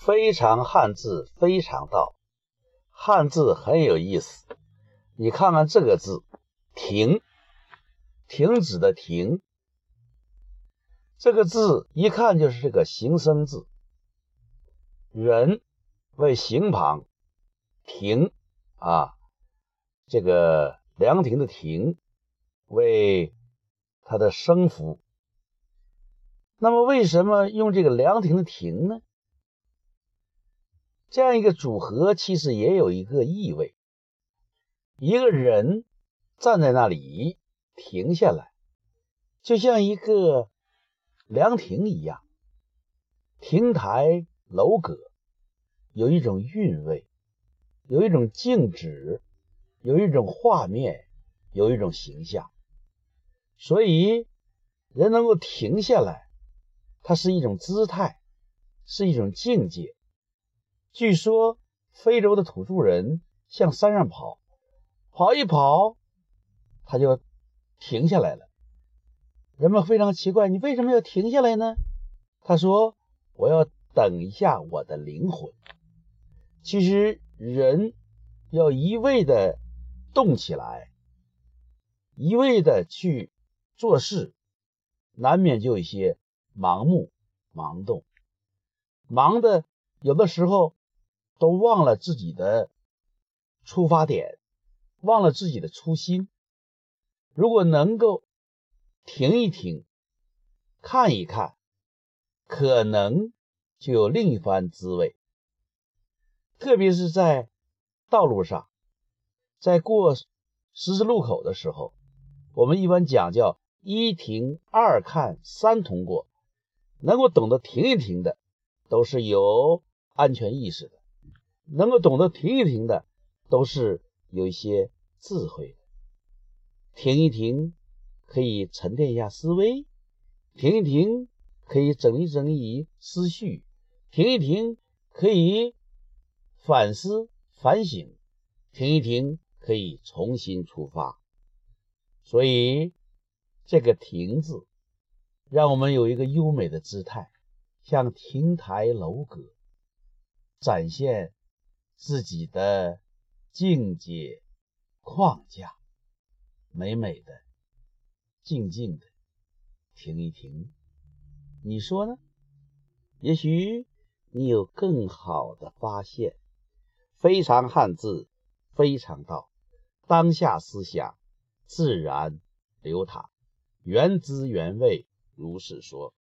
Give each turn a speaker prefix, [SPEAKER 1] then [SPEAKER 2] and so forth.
[SPEAKER 1] 非常汉字，非常道。汉字很有意思，你看看这个字“停”，停止的“停”，这个字一看就是这个形声字。人为形旁，停啊，这个凉亭的“亭”为它的声符。那么为什么用这个凉亭的“亭”呢？这样一个组合其实也有一个意味：一个人站在那里停下来，就像一个凉亭一样，亭台楼阁，有一种韵味，有一种静止，有一种画面，有一种形象。所以，人能够停下来，它是一种姿态，是一种境界。据说非洲的土著人向山上跑，跑一跑，他就停下来了。人们非常奇怪，你为什么要停下来呢？他说：“我要等一下我的灵魂。”其实人要一味的动起来，一味的去做事，难免就有些盲目、盲动、忙的，有的时候。都忘了自己的出发点，忘了自己的初心。如果能够停一停，看一看，可能就有另一番滋味。特别是在道路上，在过十字路口的时候，我们一般讲叫一停、二看、三通过。能够懂得停一停的，都是有安全意识的。能够懂得停一停的，都是有一些智慧的。停一停，可以沉淀一下思维；停一停，可以整理整理思绪；停一停，可以反思反省；停一停，可以重新出发。所以，这个“停”字，让我们有一个优美的姿态，像亭台楼阁，展现。自己的境界框架，美美的，静静的，停一停，你说呢？也许你有更好的发现。非常汉字，非常道，当下思想自然流淌，原汁原味，如是说。